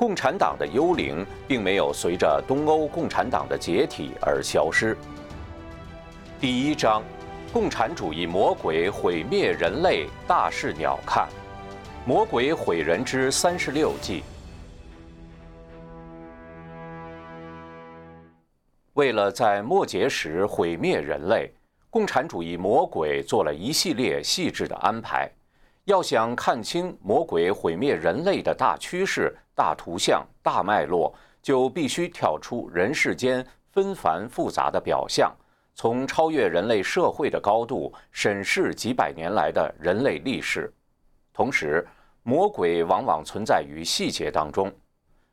共产党的幽灵并没有随着东欧共产党的解体而消失。第一章：共产主义魔鬼毁灭人类，大事鸟看。魔鬼毁人之三十六计。为了在末节时毁灭人类，共产主义魔鬼做了一系列细致的安排。要想看清魔鬼毁灭人类的大趋势、大图像、大脉络，就必须跳出人世间纷繁复杂的表象，从超越人类社会的高度审视几百年来的人类历史，同时。魔鬼往往存在于细节当中，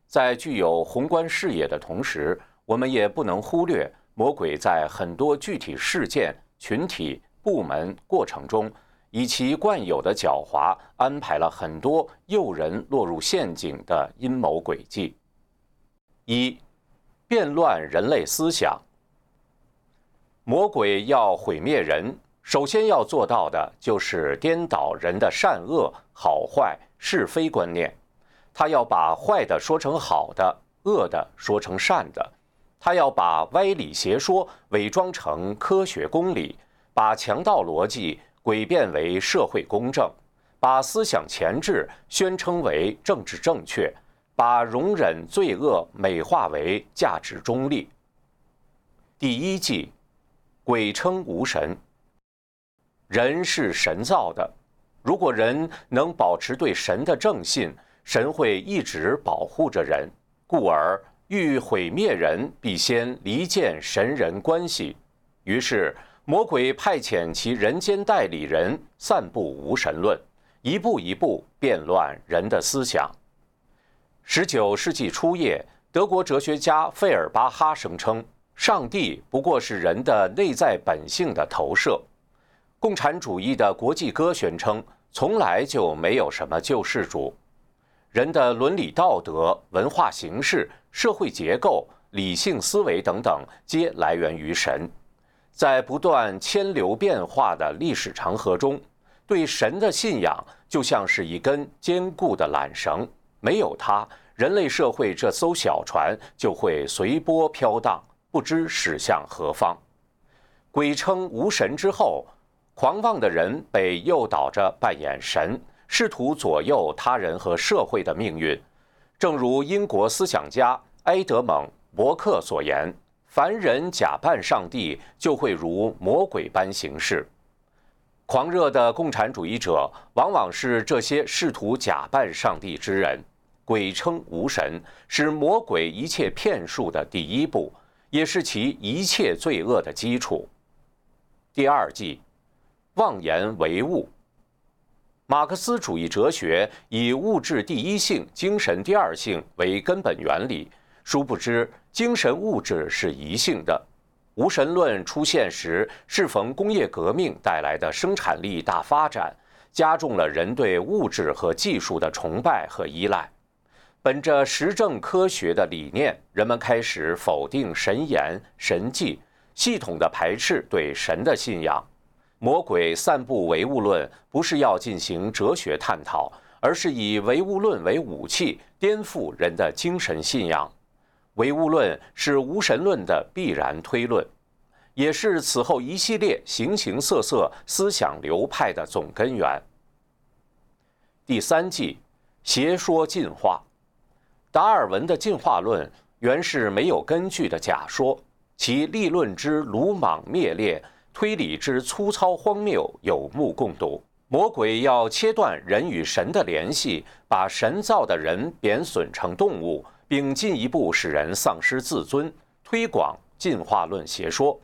在具有宏观视野的同时，我们也不能忽略魔鬼在很多具体事件、群体、部门过程中，以其惯有的狡猾安排了很多诱人落入陷阱的阴谋诡计。一，变乱人类思想。魔鬼要毁灭人。首先要做到的就是颠倒人的善恶、好坏、是非观念。他要把坏的说成好的，恶的说成善的。他要把歪理邪说伪装成科学公理，把强盗逻辑诡辩为社会公正，把思想前置宣称为政治正确，把容忍罪恶美化为价值中立。第一计，鬼称无神。人是神造的，如果人能保持对神的正信，神会一直保护着人。故而欲毁灭人，必先离间神人关系。于是魔鬼派遣其人间代理人散布无神论，一步一步变乱人的思想。十九世纪初叶，德国哲学家费尔巴哈声称，上帝不过是人的内在本性的投射。共产主义的国际歌宣称，从来就没有什么救世主，人的伦理道德、文化形式、社会结构、理性思维等等，皆来源于神。在不断迁流变化的历史长河中，对神的信仰就像是一根坚固的缆绳，没有它，人类社会这艘小船就会随波飘荡，不知驶向何方。鬼称无神之后。狂妄的人被诱导着扮演神，试图左右他人和社会的命运。正如英国思想家埃德蒙·伯克所言：“凡人假扮上帝，就会如魔鬼般行事。”狂热的共产主义者往往是这些试图假扮上帝之人。鬼称无神，是魔鬼一切骗术的第一步，也是其一切罪恶的基础。第二计。妄言唯物。马克思主义哲学以物质第一性、精神第二性为根本原理，殊不知精神物质是一性的。无神论出现时，适逢工业革命带来的生产力大发展，加重了人对物质和技术的崇拜和依赖。本着实证科学的理念，人们开始否定神言神迹，系统的排斥对神的信仰。魔鬼散布唯物论，不是要进行哲学探讨，而是以唯物论为武器，颠覆人的精神信仰。唯物论是无神论的必然推论，也是此后一系列形形色色思想流派的总根源。第三计，邪说进化。达尔文的进化论原是没有根据的假说，其立论之鲁莽灭裂。推理之粗糙荒谬有目共睹。魔鬼要切断人与神的联系，把神造的人贬损成动物，并进一步使人丧失自尊，推广进化论邪说。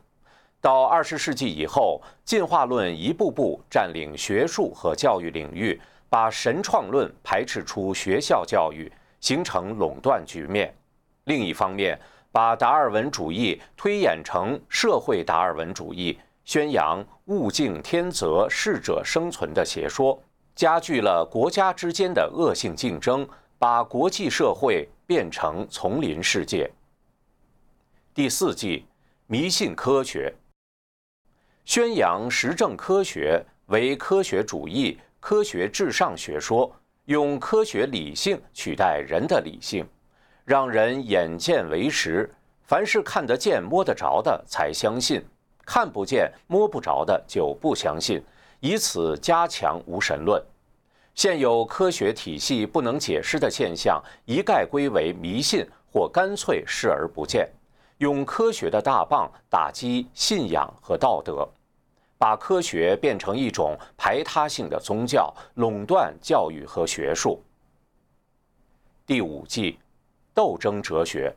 到二十世纪以后，进化论一步步占领学术和教育领域，把神创论排斥出学校教育，形成垄断局面。另一方面，把达尔文主义推演成社会达尔文主义。宣扬物竞天择、适者生存的邪说，加剧了国家之间的恶性竞争，把国际社会变成丛林世界。第四季，迷信科学，宣扬实证科学为科学主义、科学至上学说，用科学理性取代人的理性，让人眼见为实，凡是看得见、摸得着的才相信，看不见、摸不着的就不相信，以此加强无神论。现有科学体系不能解释的现象，一概归为迷信，或干脆视而不见，用科学的大棒打击信仰和道德，把科学变成一种排他性的宗教，垄断教育和学术。第五季，斗争哲学。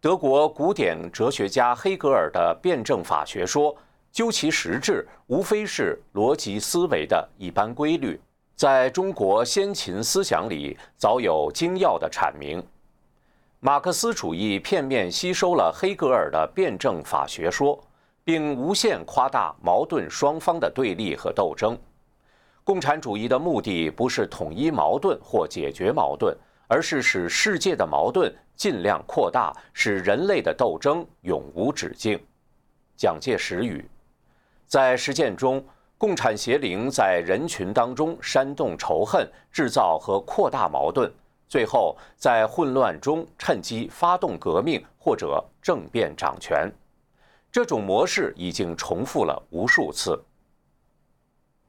德国古典哲学家黑格尔的辩证法学说，究其实质，无非是逻辑思维的一般规律。在中国先秦思想里，早有精要的阐明。马克思主义片面吸收了黑格尔的辩证法学说，并无限夸大矛盾双方的对立和斗争。共产主义的目的不是统一矛盾或解决矛盾，而是使世界的矛盾尽量扩大，使人类的斗争永无止境。蒋介石语：在实践中。共产邪灵在人群当中煽动仇恨，制造和扩大矛盾，最后在混乱中趁机发动革命或者政变掌权。这种模式已经重复了无数次。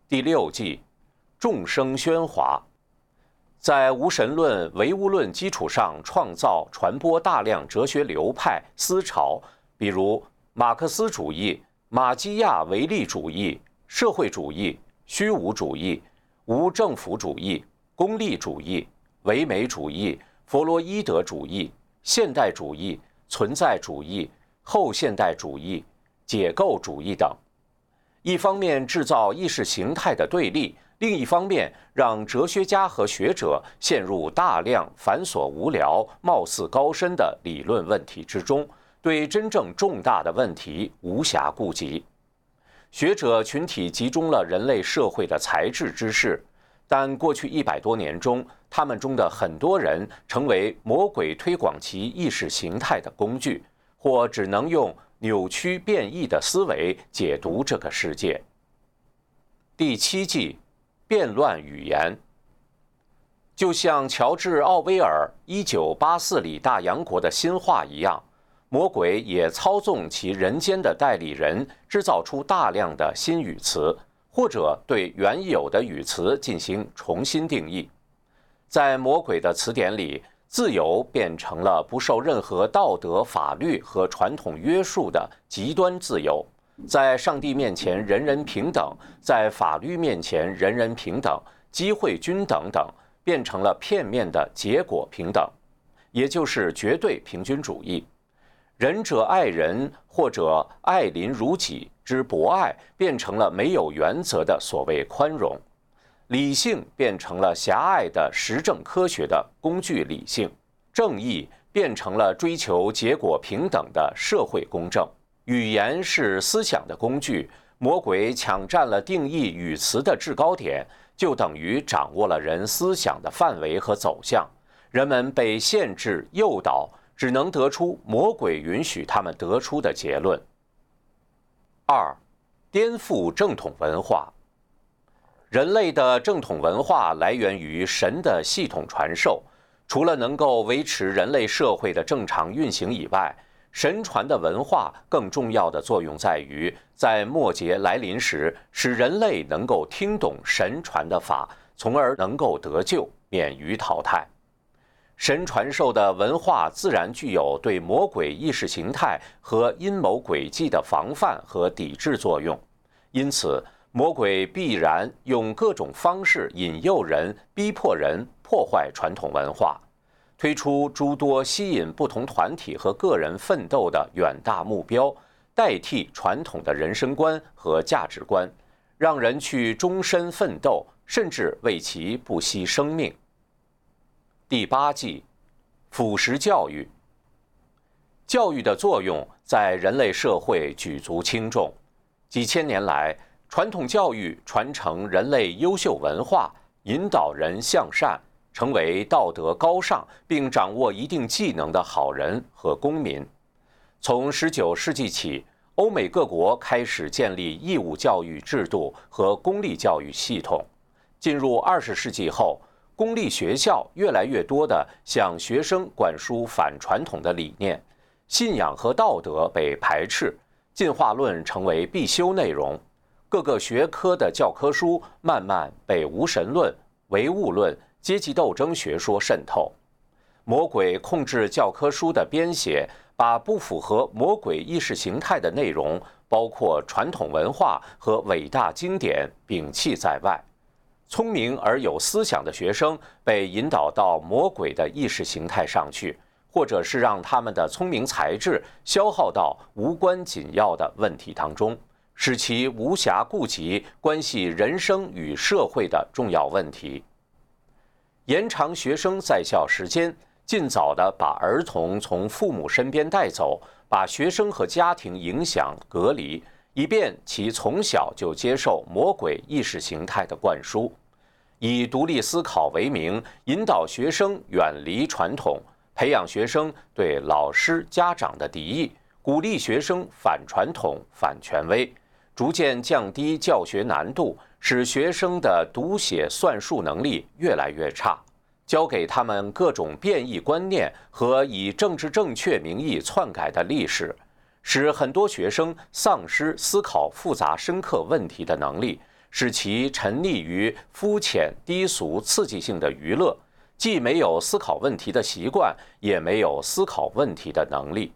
第六季，众生喧哗，在无神论、唯物论基础上创造、传播大量哲学流派思潮，比如马克思主义、马基亚维利主义。社会主义、虚无主义、无政府主义、功利主义、唯美主义、弗洛伊德主义、现代主义、存在主义、后现代主义、解构主义等，一方面制造意识形态的对立，另一方面让哲学家和学者陷入大量繁琐无聊、貌似高深的理论问题之中，对真正重大的问题无暇顾及。学者群体集中了人类社会的才智之士，但过去一百多年中，他们中的很多人成为魔鬼推广其意识形态的工具，或只能用扭曲变异的思维解读这个世界。第七季，变乱语言，就像乔治·奥威尔《一九八四》里大洋国的新话一样。魔鬼也操纵其人间的代理人，制造出大量的新语词，或者对原有的语词进行重新定义。在魔鬼的词典里，自由变成了不受任何道德、法律和传统约束的极端自由；在上帝面前人人平等，在法律面前人人平等，机会均等等，变成了片面的结果平等，也就是绝对平均主义。仁者爱人，或者爱邻如己之博爱，变成了没有原则的所谓宽容；理性变成了狭隘的实证科学的工具理性；正义变成了追求结果平等的社会公正。语言是思想的工具，魔鬼抢占了定义语词的制高点，就等于掌握了人思想的范围和走向。人们被限制、诱导。只能得出魔鬼允许他们得出的结论。二，颠覆正统文化。人类的正统文化来源于神的系统传授，除了能够维持人类社会的正常运行以外，神传的文化更重要的作用在于，在末节来临时，使人类能够听懂神传的法，从而能够得救，免于淘汰。神传授的文化自然具有对魔鬼意识形态和阴谋诡计的防范和抵制作用，因此魔鬼必然用各种方式引诱人、逼迫人破坏传统文化，推出诸多吸引不同团体和个人奋斗的远大目标，代替传统的人生观和价值观，让人去终身奋斗，甚至为其不惜生命。第八季，腐蚀教育。教育的作用在人类社会举足轻重。几千年来，传统教育传承人类优秀文化，引导人向善，成为道德高尚并掌握一定技能的好人和公民。从十九世纪起，欧美各国开始建立义务教育制度和公立教育系统。进入二十世纪后，公立学校越来越多地向学生灌输反传统的理念，信仰和道德被排斥，进化论成为必修内容。各个学科的教科书慢慢被无神论、唯物论、阶级斗争学说渗透。魔鬼控制教科书的编写，把不符合魔鬼意识形态的内容，包括传统文化和伟大经典，摒弃在外。聪明而有思想的学生被引导到魔鬼的意识形态上去，或者是让他们的聪明才智消耗到无关紧要的问题当中，使其无暇顾及关系人生与社会的重要问题。延长学生在校时间。尽早的把儿童从父母身边带走，把学生和家庭影响隔离，以便其从小就接受魔鬼意识形态的灌输。以独立思考为名，引导学生远离传统，培养学生对老师、家长的敌意，鼓励学生反传统、反权威，逐渐降低教学难度，使学生的读写算术能力越来越差。教给他们各种变异观念和以政治正确名义篡改的历史，使很多学生丧失思考复杂深刻问题的能力，使其沉溺于肤浅低俗刺激性的娱乐，既没有思考问题的习惯，也没有思考问题的能力。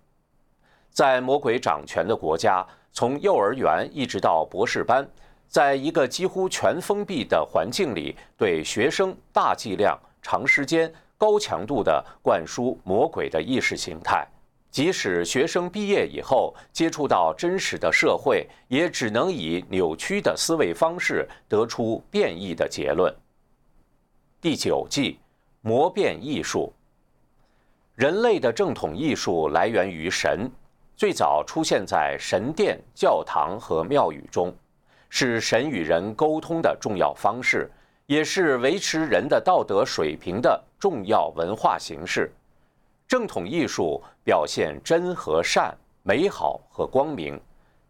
在魔鬼掌权的国家，从幼儿园一直到博士班，在一个几乎全封闭的环境里，对学生大剂量。长时间、高强度的灌输魔鬼的意识形态，即使学生毕业以后接触到真实的社会，也只能以扭曲的思维方式得出变异的结论。第九季，魔变艺术。人类的正统艺术来源于神，最早出现在神殿、教堂和庙宇中，是神与人沟通的重要方式。也是维持人的道德水平的重要文化形式。正统艺术表现真和善、美好和光明。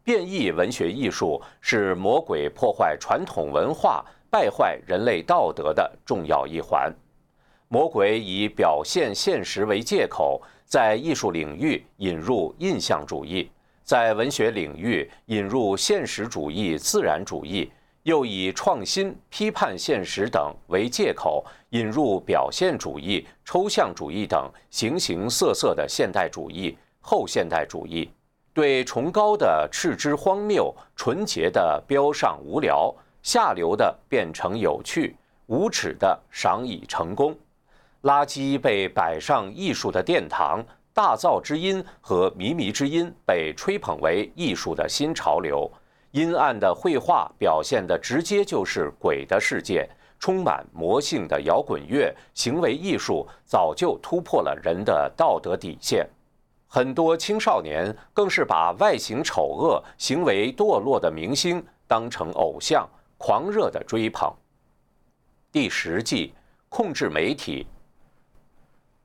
变异文学艺术是魔鬼破坏传统文化、败坏人类道德的重要一环。魔鬼以表现现实为借口，在艺术领域引入印象主义，在文学领域引入现实主义、自然主义。又以创新、批判现实等为借口，引入表现主义、抽象主义等形形色色的现代主义、后现代主义，对崇高的斥之荒谬，纯洁的标上无聊，下流的变成有趣，无耻的赏以成功，垃圾被摆上艺术的殿堂，大噪之音和靡靡之音被吹捧为艺术的新潮流。阴暗的绘画表现的直接就是鬼的世界，充满魔性的摇滚乐行为艺术早就突破了人的道德底线，很多青少年更是把外形丑恶、行为堕落的明星当成偶像，狂热的追捧。第十季，控制媒体，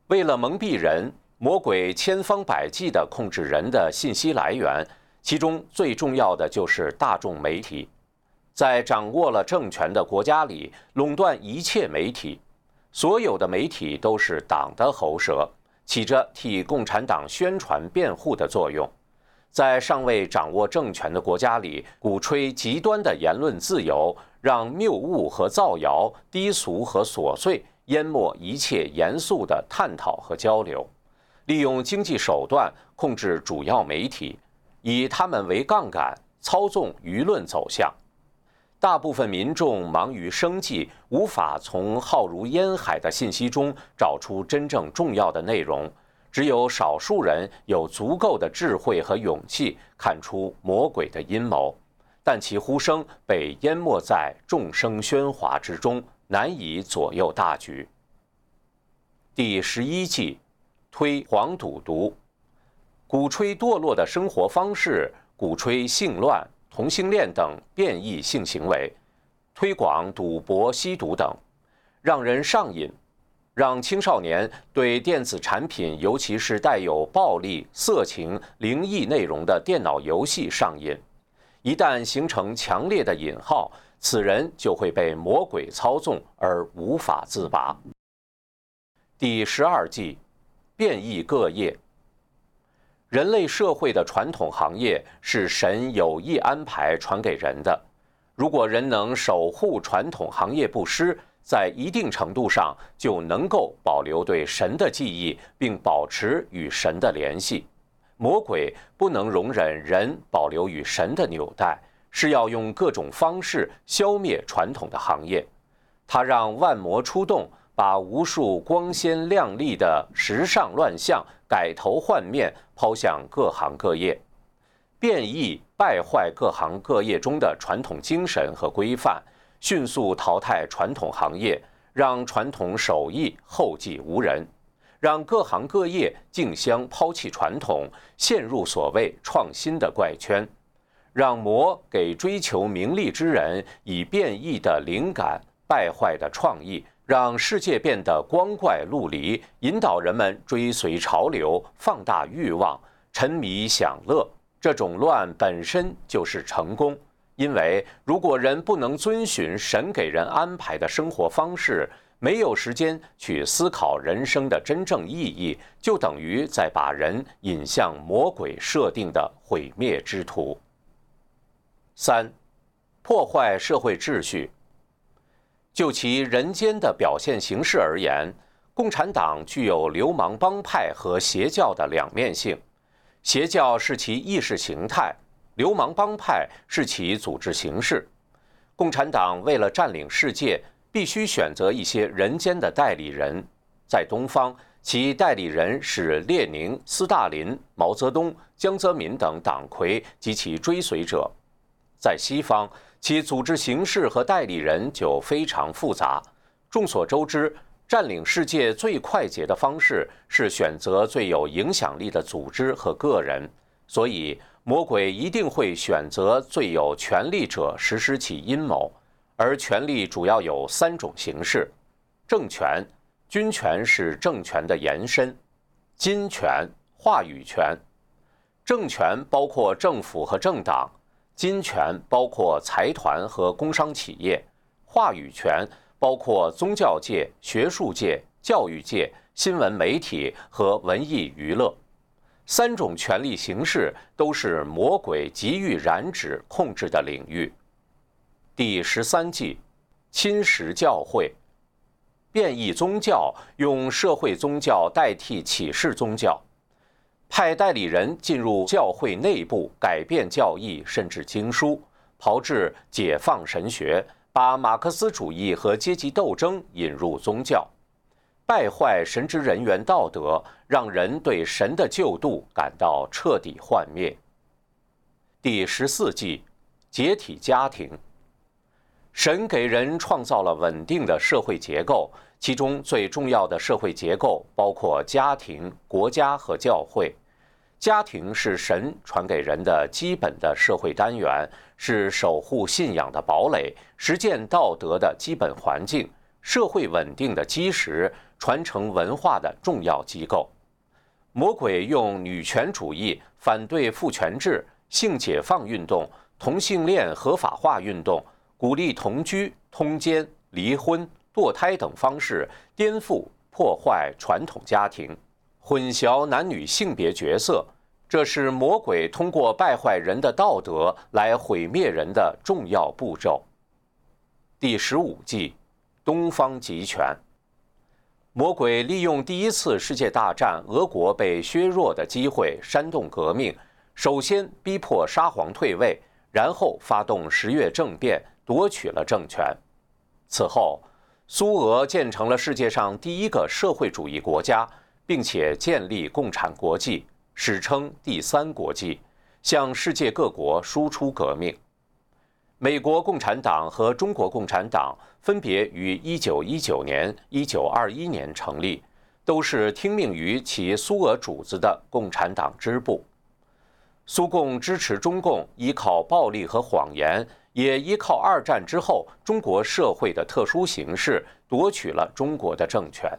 为了蒙蔽人，魔鬼千方百计地控制人的信息来源。其中最重要的就是大众媒体，在掌握了政权的国家里，垄断一切媒体，所有的媒体都是党的喉舌，起着替共产党宣传辩护的作用。在尚未掌握政权的国家里，鼓吹极端的言论自由，让谬误和造谣、低俗和琐碎淹没一切严肃的探讨和交流，利用经济手段控制主要媒体。以他们为杠杆，操纵舆论走向。大部分民众忙于生计，无法从浩如烟海的信息中找出真正重要的内容。只有少数人有足够的智慧和勇气看出魔鬼的阴谋，但其呼声被淹没在众生喧哗之中，难以左右大局。第十一计，推黄赌毒。鼓吹堕落的生活方式，鼓吹性乱、同性恋等变异性行为，推广赌博、吸毒等，让人上瘾，让青少年对电子产品，尤其是带有暴力、色情、灵异内容的电脑游戏上瘾。一旦形成强烈的引号，此人就会被魔鬼操纵而无法自拔。第十二计，变异各业。人类社会的传统行业是神有意安排传给人的。如果人能守护传统行业不失，在一定程度上就能够保留对神的记忆，并保持与神的联系。魔鬼不能容忍人保留与神的纽带，是要用各种方式消灭传统的行业。他让万魔出动。把无数光鲜亮丽的时尚乱象改头换面抛向各行各业，变异败坏各行各业中的传统精神和规范，迅速淘汰传统行业，让传统手艺后继无人，让各行各业竞相抛弃传统，陷入所谓创新的怪圈，让魔给追求名利之人以变异的灵感、败坏的创意。让世界变得光怪陆离，引导人们追随潮流、放大欲望、沉迷享乐。这种乱本身就是成功，因为如果人不能遵循神给人安排的生活方式，没有时间去思考人生的真正意义，就等于在把人引向魔鬼设定的毁灭之途。三，破坏社会秩序。就其人间的表现形式而言，共产党具有流氓帮派和邪教的两面性。邪教是其意识形态，流氓帮派是其组织形式。共产党为了占领世界，必须选择一些人间的代理人。在东方，其代理人是列宁、斯大林、毛泽东、江泽民等党魁及其追随者；在西方，其组织形式和代理人就非常复杂。众所周知，占领世界最快捷的方式是选择最有影响力的组织和个人，所以魔鬼一定会选择最有权力者实施其阴谋。而权力主要有三种形式：政权、军权是政权的延伸，金权、话语权。政权包括政府和政党。金权包括财团和工商企业，话语权包括宗教界、学术界、教育界、新闻媒体和文艺娱乐。三种权力形式都是魔鬼急于染指控制的领域。第十三计，侵蚀教会，变异宗教，用社会宗教代替启示宗教。派代理人进入教会内部，改变教义，甚至经书，炮制解放神学，把马克思主义和阶级斗争引入宗教，败坏神职人员道德，让人对神的救度感到彻底幻灭。第十四计，解体家庭。神给人创造了稳定的社会结构，其中最重要的社会结构包括家庭、国家和教会。家庭是神传给人的基本的社会单元，是守护信仰的堡垒，实践道德的基本环境，社会稳定的基石，传承文化的重要机构。魔鬼用女权主义、反对父权制、性解放运动、同性恋合法化运动，鼓励同居、通奸、离婚、堕胎等方式，颠覆、破坏传统家庭。混淆男女性别角色，这是魔鬼通过败坏人的道德来毁灭人的重要步骤。第十五计，东方集权。魔鬼利用第一次世界大战俄国被削弱的机会，煽动革命，首先逼迫沙皇退位，然后发动十月政变，夺取了政权。此后，苏俄建成了世界上第一个社会主义国家。并且建立共产国际，史称第三国际，向世界各国输出革命。美国共产党和中国共产党分别于1919年、1921年成立，都是听命于其苏俄主子的共产党支部。苏共支持中共，依靠暴力和谎言，也依靠二战之后中国社会的特殊形势，夺取了中国的政权。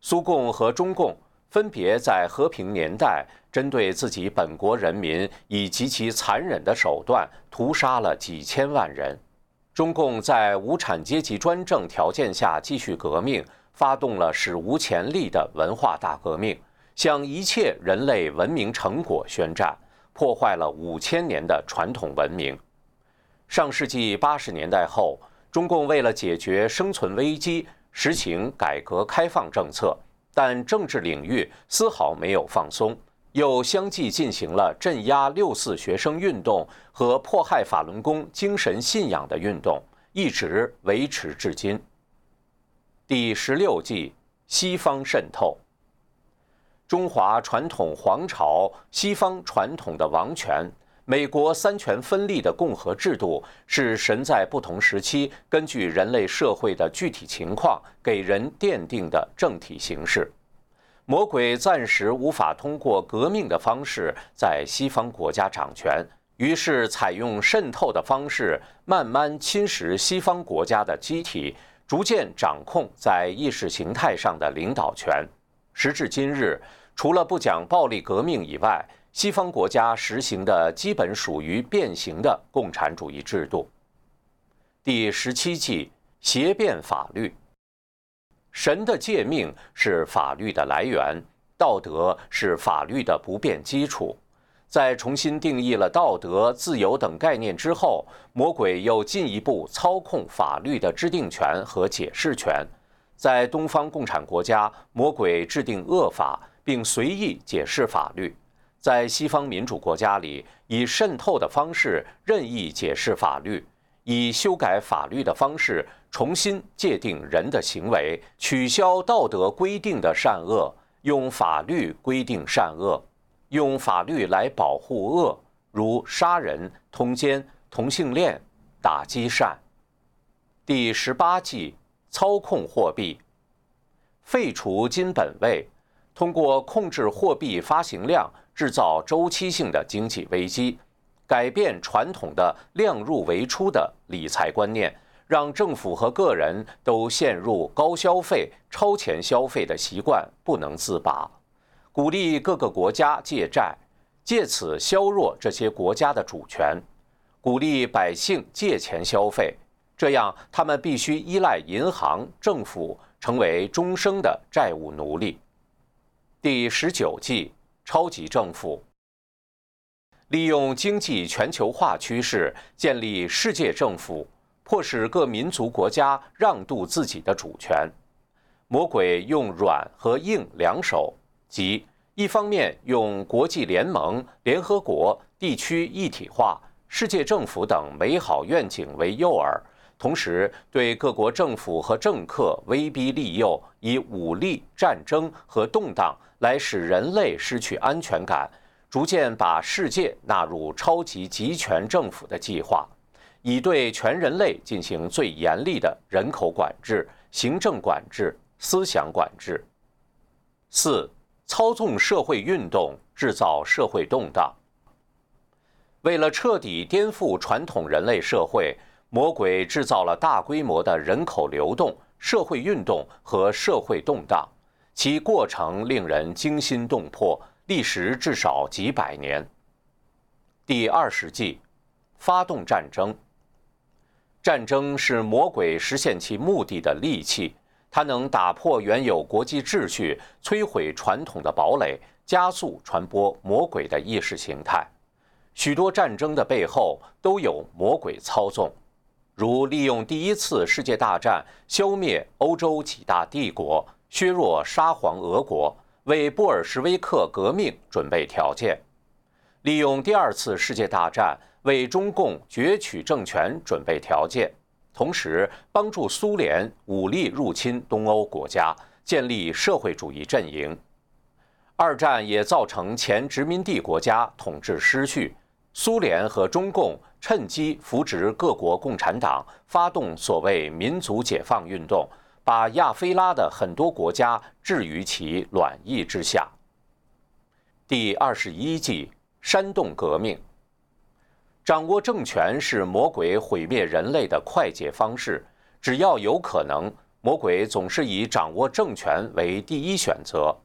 苏共和中共分别在和平年代针对自己本国人民以极其残忍的手段屠杀了几千万人。中共在无产阶级专政条件下继续革命，发动了史无前例的文化大革命，向一切人类文明成果宣战，破坏了五千年的传统文明。上世纪八十年代后，中共为了解决生存危机，实行改革开放政策，但政治领域丝毫没有放松。又相继进行了镇压六四学生运动和迫害法轮功精神信仰的运动，一直维持至今。第十六计：西方渗透。中华传统皇朝、西方传统的王权、美国三权分立的共和制度，是神在不同时期根据人类社会的具体情况给人奠定的政体形式。魔鬼暂时无法通过革命的方式在西方国家掌权，于是采用渗透的方式，慢慢侵蚀西方国家的机体，逐渐掌控在意识形态上的领导权。时至今日，除了不讲暴力革命以外，西方国家实行的基本属于变形的共产主义制度。第十七计：邪变法律。神的诫命是法律的来源，道德是法律的不变基础。在重新定义了道德、自由等概念之后，魔鬼又进一步操控法律的制定权和解释权。在东方共产国家，魔鬼制定恶法，并随意解释法律；在西方民主国家里，以渗透的方式任意解释法律。以修改法律的方式重新界定人的行为，取消道德规定的善恶，用法律规定善恶，用法律来保护恶，如杀人、通奸、同性恋，打击善。第十八计：操控货币，废除金本位，通过控制货币发行量，制造周期性的经济危机。改变传统的量入为出的理财观念，让政府和个人都陷入高消费、超前消费的习惯不能自拔。鼓励各个国家借债，借此削弱这些国家的主权。鼓励百姓借钱消费，这样他们必须依赖银行、政府，成为终生的债务奴隶。第十九计：超级政府。利用经济全球化趋势建立世界政府，迫使各民族国家让渡自己的主权。魔鬼用软和硬两手，即一方面用国际联盟、联合国、地区一体化、世界政府等美好愿景为诱饵，同时对各国政府和政客威逼利诱，以武力、战争和动荡来使人类失去安全感。逐渐把世界纳入超级集权政府的计划，以对全人类进行最严厉的人口管制、行政管制、思想管制。四、操纵社会运动，制造社会动荡。为了彻底颠覆传统人类社会，魔鬼制造了大规模的人口流动、社会运动和社会动荡，其过程令人惊心动魄。历时至少几百年。第二十计，发动战争。战争是魔鬼实现其目的的利器，它能打破原有国际秩序，摧毁传统的堡垒，加速传播魔鬼的意识形态。许多战争的背后都有魔鬼操纵，如利用第一次世界大战消灭欧洲几大帝国，削弱沙皇俄国。为布尔什维克革命准备条件，利用第二次世界大战为中共攫取政权准备条件，同时帮助苏联武力入侵东欧国家，建立社会主义阵营。二战也造成前殖民地国家统治失序，苏联和中共趁机扶植各国共产党，发动所谓民族解放运动。把亚非拉的很多国家置于其卵意之下。第二十一计：煽动革命。掌握政权是魔鬼毁灭人类的快捷方式。只要有可能，魔鬼总是以掌握政权为第一选择。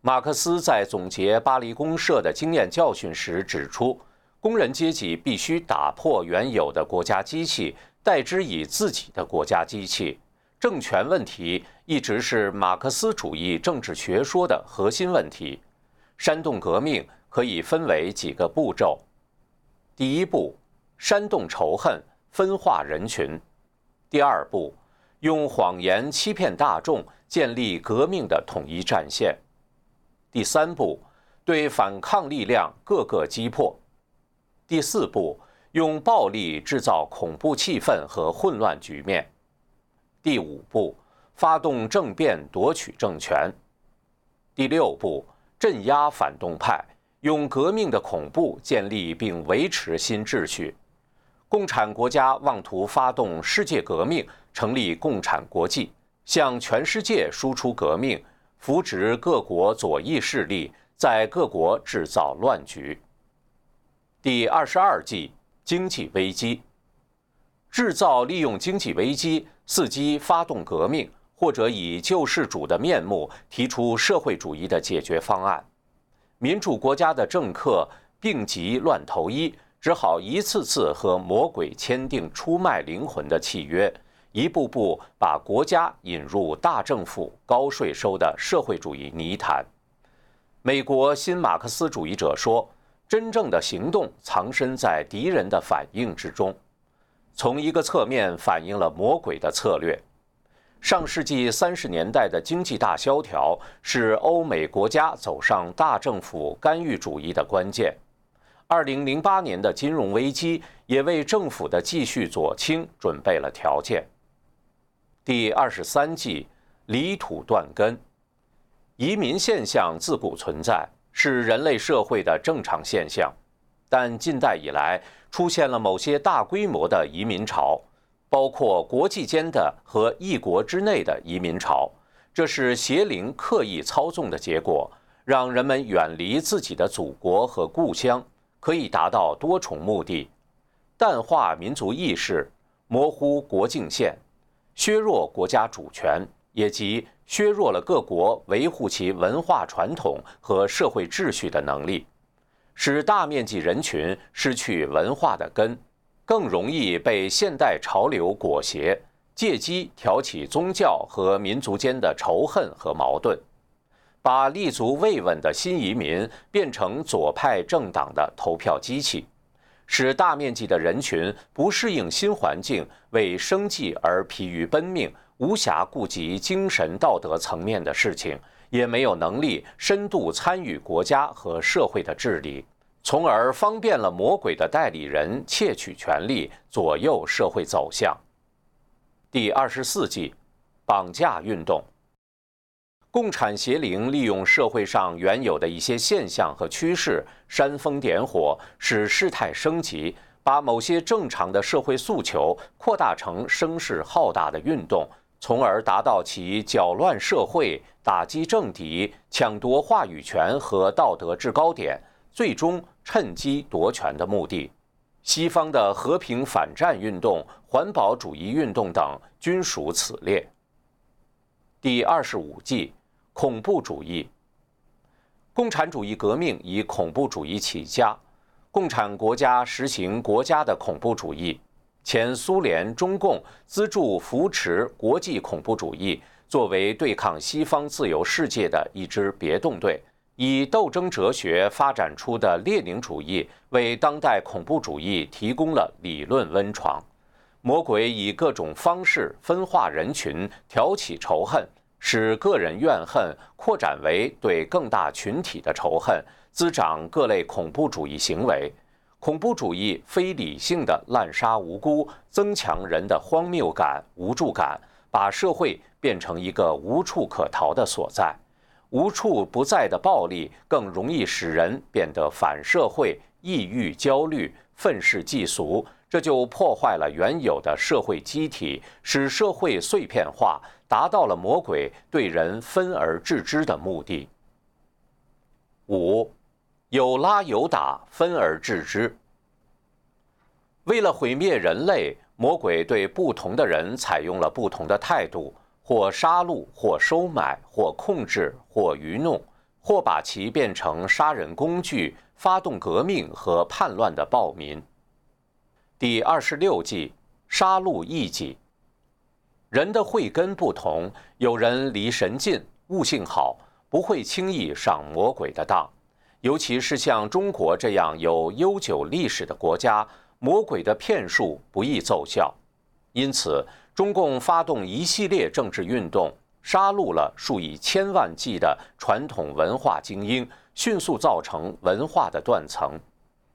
马克思在总结巴黎公社的经验教训时指出，工人阶级必须打破原有的国家机器，代之以自己的国家机器。政权问题一直是马克思主义政治学说的核心问题。煽动革命可以分为几个步骤：第一步，煽动仇恨，分化人群；第二步，用谎言欺骗大众，建立革命的统一战线；第三步，对反抗力量各个击破；第四步，用暴力制造恐怖气氛和混乱局面；第五步，发动政变夺取政权；第六步。镇压反动派，用革命的恐怖建立并维持新秩序。共产国家妄图发动世界革命，成立共产国际，向全世界输出革命，扶植各国左翼势力，在各国制造乱局。第二十二计：经济危机，制造利用经济危机，伺机发动革命。或者以救世主的面目提出社会主义的解决方案，民主国家的政客病急乱投医，只好一次次和魔鬼签订出卖灵魂的契约，一步步把国家引入大政府、高税收的社会主义泥潭。美国新马克思主义者说：“真正的行动藏身在敌人的反应之中。”从一个侧面反映了魔鬼的策略。上世纪三十年代的经济大萧条是欧美国家走上大政府干预主义的关键。二零零八年的金融危机也为政府的继续左倾准备了条件。第二十三计，离土断根。移民现象自古存在，是人类社会的正常现象，但近代以来出现了某些大规模的移民潮。包括国际间的和一国之内的移民潮，这是邪灵刻意操纵的结果，让人们远离自己的祖国和故乡，可以达到多重目的：淡化民族意识，模糊国境线，削弱国家主权，也即削弱了各国维护其文化传统和社会秩序的能力，使大面积人群失去文化的根。更容易被现代潮流裹挟，借机挑起宗教和民族间的仇恨和矛盾，把立足未稳的新移民变成左派政党的投票机器，使大面积的人群不适应新环境，为生计而疲于奔命，无暇顾及精神道德层面的事情，也没有能力深度参与国家和社会的治理。从而方便了魔鬼的代理人窃取权力，左右社会走向。第二十四计，绑架运动。共产邪灵利用社会上原有的一些现象和趋势，煽风点火，使事态升级，把某些正常的社会诉求扩大成声势浩大的运动，从而达到其搅乱社会、打击政敌、抢夺话语权和道德制高点。最终趁机夺权的目的，西方的和平反战运动、环保主义运动等均属此列。第二十五计，恐怖主义。共产主义革命以恐怖主义起家，共产国家实行国家的恐怖主义。前苏联、中共资助扶持国际恐怖主义，作为对抗西方自由世界的一支别动队。以斗争哲学发展出的列宁主义，为当代恐怖主义提供了理论温床。魔鬼以各种方式分化人群，挑起仇恨，使个人怨恨扩展为对更大群体的仇恨，滋长各类恐怖主义行为。恐怖主义非理性的滥杀无辜，增强人的荒谬感、无助感，把社会变成一个无处可逃的所在。无处不在的暴力更容易使人变得反社会、抑郁、焦虑、愤世嫉俗，这就破坏了原有的社会机体，使社会碎片化，达到了魔鬼对人分而治之的目的。五，有拉有打，分而治之。为了毁灭人类，魔鬼对不同的人采用了不同的态度。或杀戮，或收买，或控制，或愚弄，或把其变成杀人工具，发动革命和叛乱的暴民。第二十六计，杀戮异己。人的慧根不同，有人离神近，悟性好，不会轻易上魔鬼的当。尤其是像中国这样有悠久历史的国家，魔鬼的骗术不易奏效。因此，中共发动一系列政治运动，杀戮了数以千万计的传统文化精英，迅速造成文化的断层。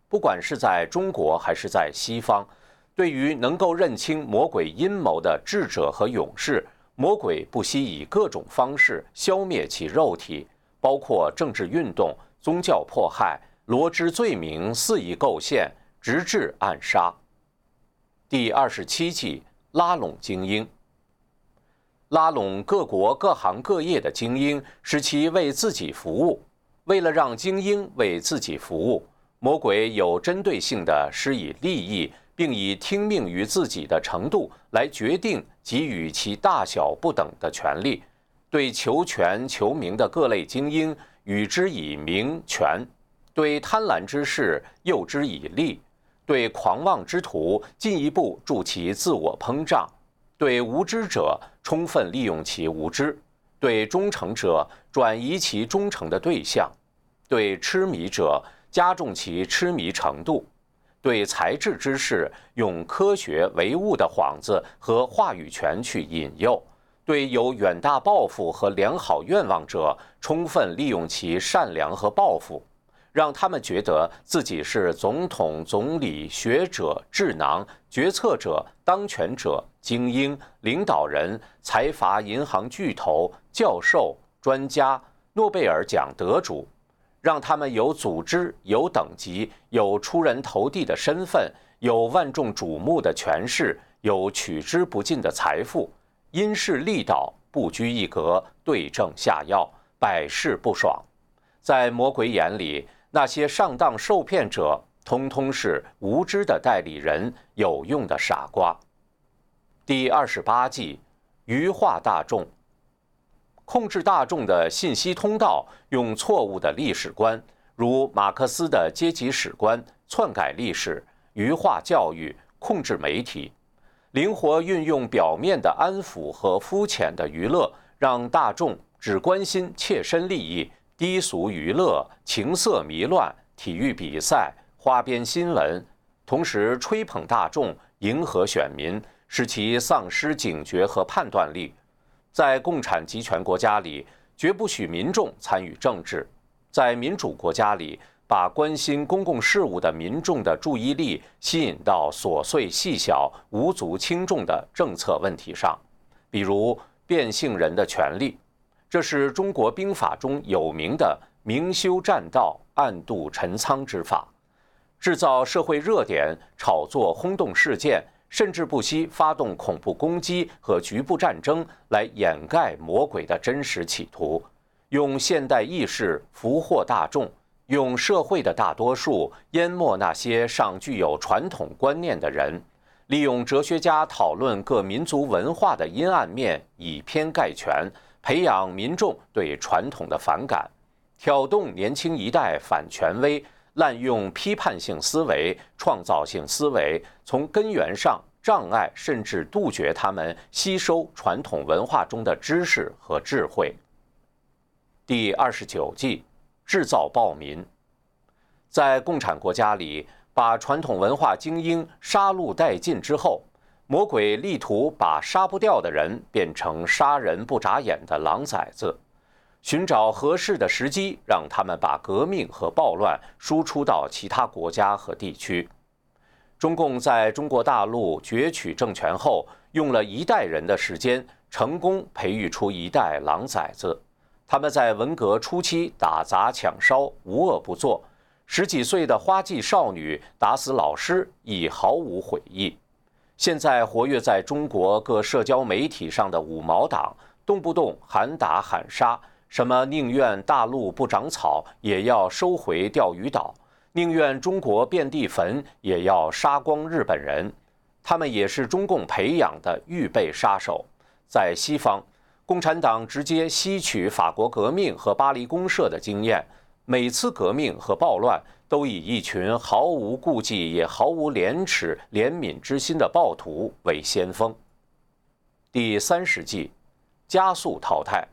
不管是在中国还是在西方。对于能够认清魔鬼阴谋的智者和勇士，魔鬼不惜以各种方式消灭其肉体，包括政治运动、宗教迫害、罗织罪名肆意构陷，直至暗杀。第二十七计拉拢精英，拉拢各国各行各业的精英，使其为自己服务。为了让精英为自己服务，魔鬼有针对性地施以利益。并以听命于自己的程度来决定给予其大小不等的权利，对求权求名的各类精英与之以名权，对贪婪之士诱之以利，对狂妄之徒进一步助其自我膨胀，对无知者充分利用其无知，对忠诚者转移其忠诚的对象，对痴迷者加重其痴迷程度。对才智之士用科学唯物的幌子和话语权去引诱；对有远大抱负和良好愿望者，充分利用其善良和抱负，让他们觉得自己是总统、总理、学者、智囊、决策者、当权者、精英、领导人、财阀、银行巨头、教授、专家、诺贝尔奖得主。让他们有组织、有等级、有出人头地的身份、有万众瞩目的权势、有取之不尽的财富，因势利导，不拘一格，对症下药，百试不爽。在魔鬼眼里，那些上当受骗者，通通是无知的代理人，有用的傻瓜。第二十八计，愚化大众。控制大众的信息通道，用错误的历史观，如马克思的阶级史观，篡改历史，愚化教育，控制媒体，灵活运用表面的安抚和肤浅的娱乐，让大众只关心切身利益、低俗娱乐、情色迷乱、体育比赛、花边新闻，同时吹捧大众，迎合选民，使其丧失警觉和判断力。在共产集权国家里，绝不许民众参与政治；在民主国家里，把关心公共事务的民众的注意力吸引到琐碎细小、无足轻重的政策问题上，比如变性人的权利。这是中国兵法中有名的“明修栈道，暗度陈仓”之法，制造社会热点，炒作轰动事件。甚至不惜发动恐怖攻击和局部战争来掩盖魔鬼的真实企图，用现代意识俘获大众，用社会的大多数淹没那些尚具有传统观念的人，利用哲学家讨论各民族文化的阴暗面以偏概全，培养民众对传统的反感，挑动年轻一代反权威。滥用批判性思维、创造性思维，从根源上障碍甚至杜绝他们吸收传统文化中的知识和智慧。第二十九计，制造暴民。在共产国家里，把传统文化精英杀戮殆尽之后，魔鬼力图把杀不掉的人变成杀人不眨眼的狼崽子。寻找合适的时机，让他们把革命和暴乱输出到其他国家和地区。中共在中国大陆攫取政权后，用了一代人的时间，成功培育出一代狼崽子。他们在文革初期打砸抢烧，无恶不作；十几岁的花季少女打死老师，已毫无悔意。现在活跃在中国各社交媒体上的五毛党，动不动喊打喊杀。什么宁愿大陆不长草，也要收回钓鱼岛；宁愿中国遍地坟，也要杀光日本人。他们也是中共培养的预备杀手。在西方，共产党直接吸取法国革命和巴黎公社的经验，每次革命和暴乱都以一群毫无顾忌也毫无廉耻怜悯之心的暴徒为先锋。第三十计，加速淘汰，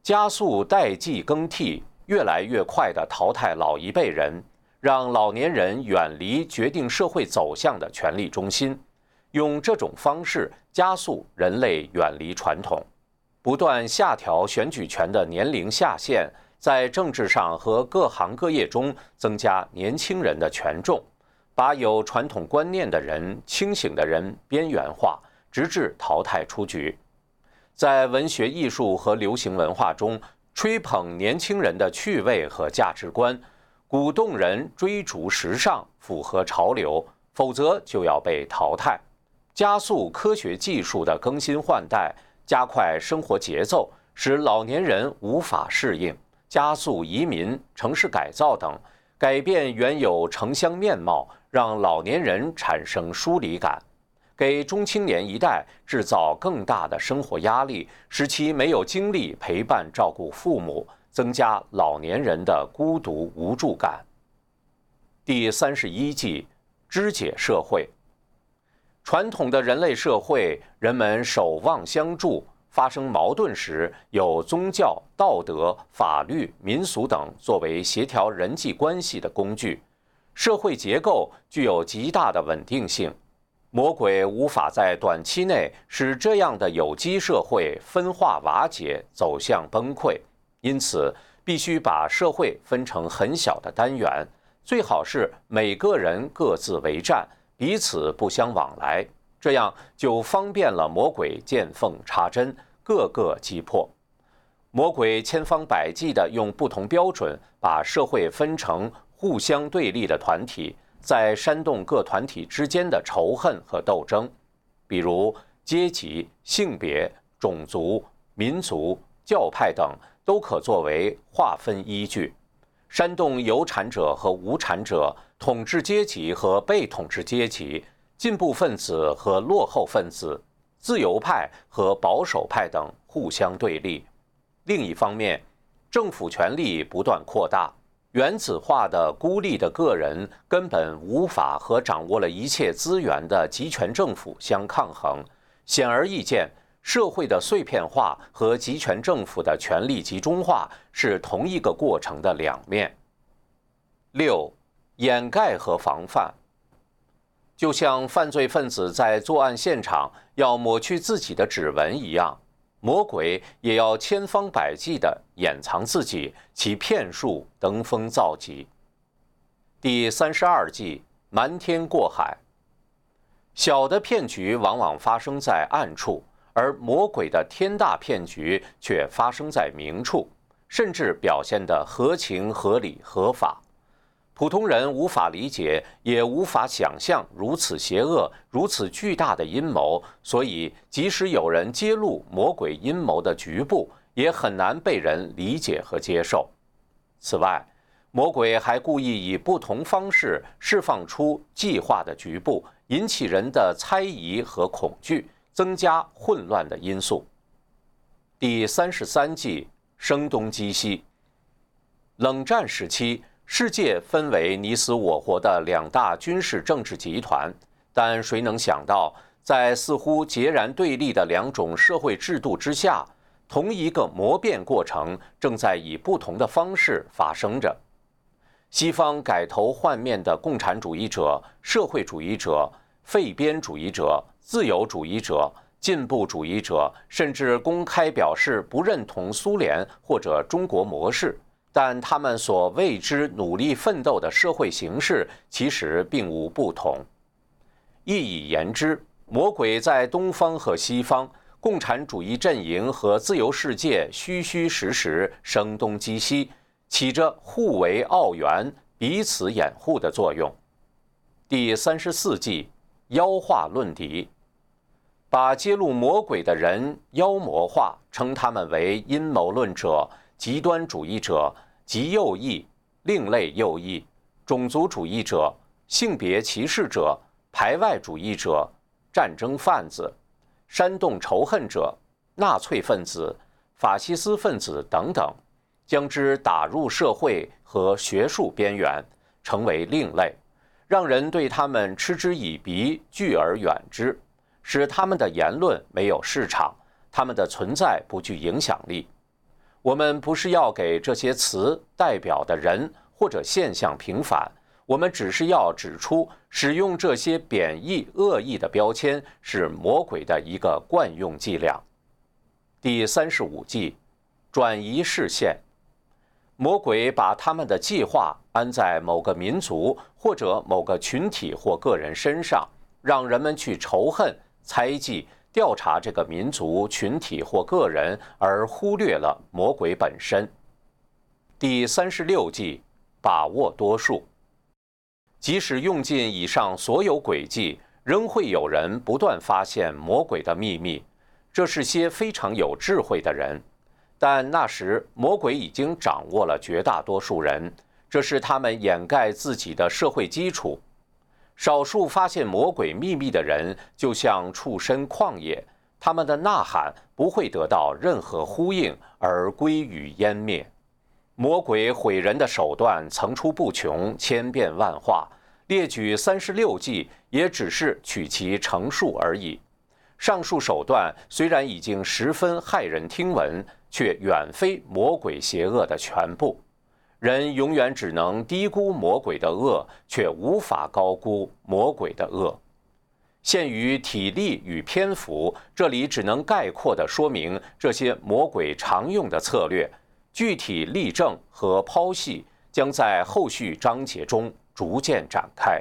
加速代际更替，越来越快地淘汰老一辈人，让老年人远离决定社会走向的权力中心，用这种方式加速人类远离传统，不断下调选举权的年龄下限。在政治上和各行各业中增加年轻人的权重，把有传统观念的人、清醒的人边缘化，直至淘汰出局。在文学艺术和流行文化中，吹捧年轻人的趣味和价值观，鼓动人追逐时尚、符合潮流，否则就要被淘汰。加速科学技术的更新换代，加快生活节奏，使老年人无法适应。加速移民、城市改造等，改变原有城乡面貌，让老年人产生疏离感，给中青年一代制造更大的生活压力，使其没有精力陪伴照顾父母，增加老年人的孤独无助感。第三十一计，肢解社会。传统的人类社会，人们守望相助。发生矛盾时，有宗教、道德、法律、民俗等作为协调人际关系的工具，社会结构具有极大的稳定性。魔鬼无法在短期内使这样的有机社会分化瓦解，走向崩溃，因此必须把社会分成很小的单元，最好是每个人各自为战，彼此不相往来。这样就方便了魔鬼见缝插针，各个击破。魔鬼千方百计地用不同标准把社会分成互相对立的团体，在煽动各团体之间的仇恨和斗争。比如阶级、性别、种族、民族、教派等都可作为划分依据，煽动有产者和无产者、统治阶级和被统治阶级。进步分子和落后分子、自由派和保守派等互相对立。另一方面，政府权力不断扩大，原子化的孤立的个人根本无法和掌握了一切资源的集权政府相抗衡。显而易见，社会的碎片化和集权政府的权力集中化是同一个过程的两面。六、掩盖和防范。就像犯罪分子在作案现场要抹去自己的指纹一样，魔鬼也要千方百计地掩藏自己，其骗术登峰造极。第三十二计，瞒天过海。小的骗局往往发生在暗处，而魔鬼的天大骗局却发生在明处，甚至表现得合情合理合法。普通人无法理解，也无法想象如此邪恶、如此巨大的阴谋，所以即使有人揭露魔鬼阴谋的局部，也很难被人理解和接受。此外，魔鬼还故意以不同方式释放出计划的局部，引起人的猜疑和恐惧，增加混乱的因素。第三十三计：声东击西。冷战时期。世界分为你死我活的两大军事政治集团，但谁能想到，在似乎截然对立的两种社会制度之下，同一个磨变过程正在以不同的方式发生着。西方改头换面的共产主义者、社会主义者、废边主义者、自由主义者、进步主义者，甚至公开表示不认同苏联或者中国模式。但他们所为之努力奋斗的社会形式其实并无不同。一以言之，魔鬼在东方和西方，共产主义阵营和自由世界，虚虚实实，声东击西，起着互为奥援、彼此掩护的作用。第三十四计，妖化论敌，把揭露魔鬼的人妖魔化，称他们为阴谋论者。极端主义者、极右翼、另类右翼、种族主义者、性别歧视者、排外主义者、战争贩子、煽动仇恨者、纳粹分子、法西斯分子等等，将之打入社会和学术边缘，成为另类，让人对他们嗤之以鼻、拒而远之，使他们的言论没有市场，他们的存在不具影响力。我们不是要给这些词代表的人或者现象平反，我们只是要指出，使用这些贬义、恶意的标签是魔鬼的一个惯用伎俩。第三十五计，转移视线。魔鬼把他们的计划安在某个民族或者某个群体或个人身上，让人们去仇恨、猜忌。调查这个民族、群体或个人，而忽略了魔鬼本身。第三十六计，把握多数。即使用尽以上所有诡计，仍会有人不断发现魔鬼的秘密。这是些非常有智慧的人，但那时魔鬼已经掌握了绝大多数人，这是他们掩盖自己的社会基础。少数发现魔鬼秘密的人，就像畜身旷野，他们的呐喊不会得到任何呼应而归于湮灭。魔鬼毁人的手段层出不穷，千变万化。列举三十六计，也只是取其成数而已。上述手段虽然已经十分骇人听闻，却远非魔鬼邪恶的全部。人永远只能低估魔鬼的恶，却无法高估魔鬼的恶。限于体力与篇幅，这里只能概括地说明这些魔鬼常用的策略。具体例证和剖析将在后续章节中逐渐展开。